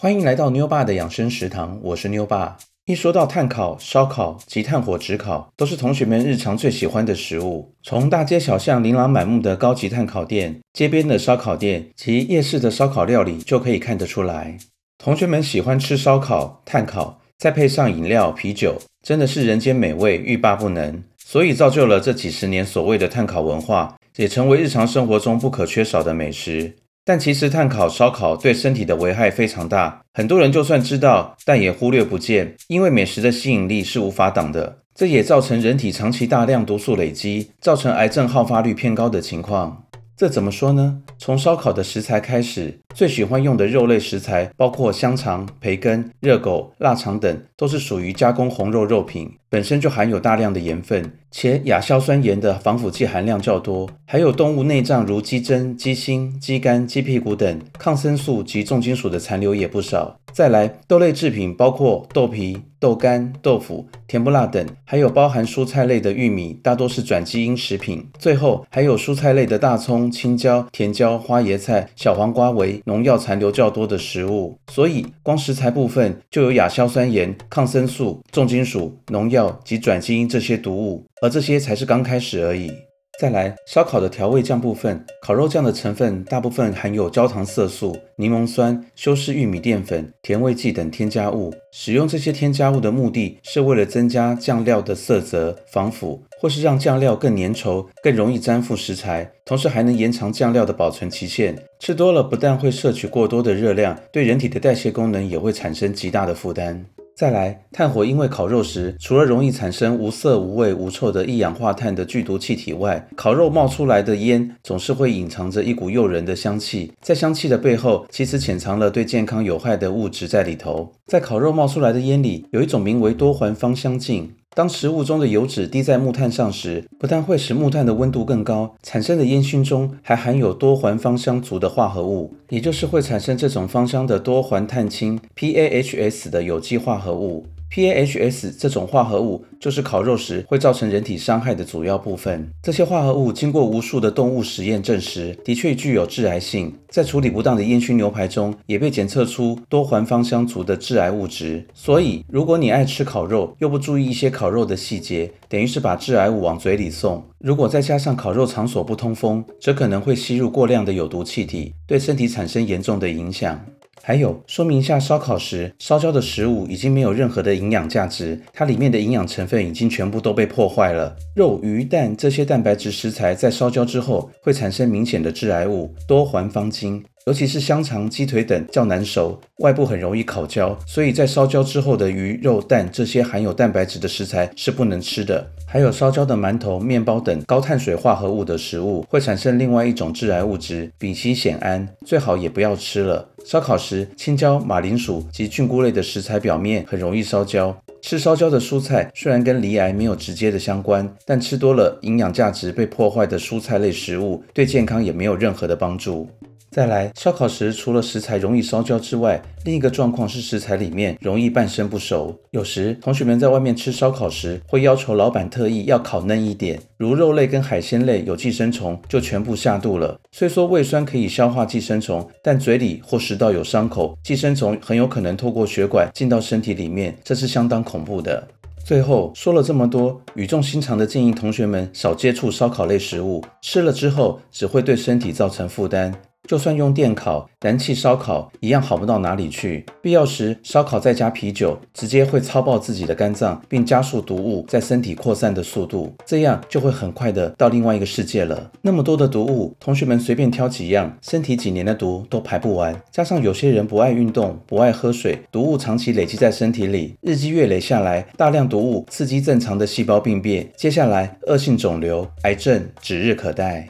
欢迎来到妞爸的养生食堂，我是妞爸。一说到炭烤、烧烤及炭火炙烤，都是同学们日常最喜欢的食物。从大街小巷琳琅满目的高级炭烤店、街边的烧烤店及夜市的烧烤料理就可以看得出来，同学们喜欢吃烧烤、炭烤，再配上饮料、啤酒，真的是人间美味，欲罢不能。所以造就了这几十年所谓的炭烤文化，也成为日常生活中不可缺少的美食。但其实碳烤烧烤对身体的危害非常大，很多人就算知道，但也忽略不见，因为美食的吸引力是无法挡的。这也造成人体长期大量毒素累积，造成癌症好发率偏高的情况。这怎么说呢？从烧烤的食材开始，最喜欢用的肉类食材包括香肠、培根、热狗、腊肠等，都是属于加工红肉肉品，本身就含有大量的盐分，且亚硝酸盐的防腐剂含量较多，还有动物内脏如鸡胗、鸡心、鸡肝、鸡屁股等，抗生素及重金属的残留也不少。再来，豆类制品包括豆皮、豆干、豆腐、甜不辣等，还有包含蔬菜类的玉米，大多是转基因食品。最后还有蔬菜类的大葱、青椒、甜椒、花椰菜、小黄瓜为农药残留较多的食物。所以，光食材部分就有亚硝酸盐、抗生素、重金属、农药及转基因这些毒物，而这些才是刚开始而已。再来，烧烤的调味酱部分，烤肉酱的成分大部分含有焦糖色素、柠檬酸、修饰玉米淀粉、甜味剂等添加物。使用这些添加物的目的是为了增加酱料的色泽、防腐，或是让酱料更粘稠、更容易粘附食材，同时还能延长酱料的保存期限。吃多了不但会摄取过多的热量，对人体的代谢功能也会产生极大的负担。再来，炭火因为烤肉时，除了容易产生无色无味无臭的一氧化碳的剧毒气体外，烤肉冒出来的烟总是会隐藏着一股诱人的香气，在香气的背后，其实潜藏了对健康有害的物质在里头。在烤肉冒出来的烟里，有一种名为多环芳香烃。当食物中的油脂滴在木炭上时，不但会使木炭的温度更高，产生的烟熏中还含有多环芳香族的化合物，也就是会产生这种芳香的多环碳氢 （PAHs） 的有机化合物。PAHs 这种化合物就是烤肉时会造成人体伤害的主要部分。这些化合物经过无数的动物实验证实，的确具有致癌性。在处理不当的烟熏牛排中，也被检测出多环芳香族的致癌物质。所以，如果你爱吃烤肉，又不注意一些烤肉的细节，等于是把致癌物往嘴里送。如果再加上烤肉场所不通风，则可能会吸入过量的有毒气体，对身体产生严重的影响。还有，说明一下，烧烤时烧焦的食物已经没有任何的营养价值，它里面的营养成分已经全部都被破坏了。肉、鱼、蛋这些蛋白质食材在烧焦之后会产生明显的致癌物多环芳烃。尤其是香肠、鸡腿等较难熟，外部很容易烤焦，所以在烧焦之后的鱼、肉、蛋这些含有蛋白质的食材是不能吃的。还有烧焦的馒头、面包等高碳水化合物的食物，会产生另外一种致癌物质丙烯酰胺，最好也不要吃了。烧烤时，青椒、马铃薯及菌菇类的食材表面很容易烧焦。吃烧焦的蔬菜虽然跟离癌没有直接的相关，但吃多了营养价值被破坏的蔬菜类食物，对健康也没有任何的帮助。再来，烧烤时除了食材容易烧焦之外，另一个状况是食材里面容易半生不熟。有时同学们在外面吃烧烤时，会要求老板特意要烤嫩一点，如肉类跟海鲜类有寄生虫，就全部下肚了。虽说胃酸可以消化寄生虫，但嘴里或食道有伤口，寄生虫很有可能透过血管进到身体里面，这是相当恐怖的。最后说了这么多，语重心长的建议同学们少接触烧烤类食物，吃了之后只会对身体造成负担。就算用电烤、燃气烧烤，一样好不到哪里去。必要时烧烤再加啤酒，直接会操爆自己的肝脏，并加速毒物在身体扩散的速度，这样就会很快的到另外一个世界了。那么多的毒物，同学们随便挑几样，身体几年的毒都排不完。加上有些人不爱运动、不爱喝水，毒物长期累积在身体里，日积月累下来，大量毒物刺激正常的细胞病变，接下来恶性肿瘤、癌症指日可待。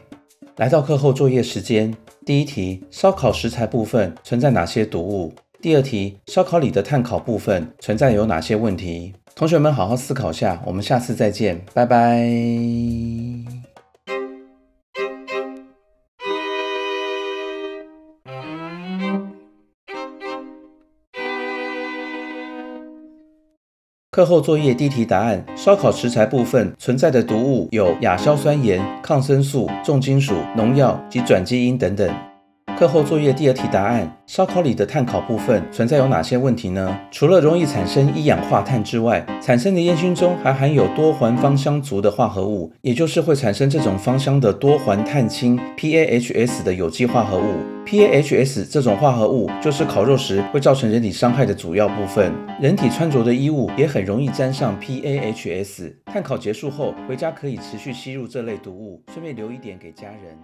来到课后作业时间。第一题，烧烤食材部分存在哪些毒物？第二题，烧烤里的碳烤部分存在有哪些问题？同学们好好思考下，我们下次再见，拜拜。课后作业第一题答案：烧烤食材部分存在的毒物有亚硝酸盐、抗生素、重金属、农药及转基因等等。课后作业第二题答案：烧烤里的碳烤部分存在有哪些问题呢？除了容易产生一氧化碳之外，产生的烟熏中还含有多环芳香族的化合物，也就是会产生这种芳香的多环碳氢 （PAHs） 的有机化合物。PAHs 这种化合物就是烤肉时会造成人体伤害的主要部分。人体穿着的衣物也很容易沾上 PAHs。碳烤结束后，回家可以持续吸入这类毒物，顺便留一点给家人。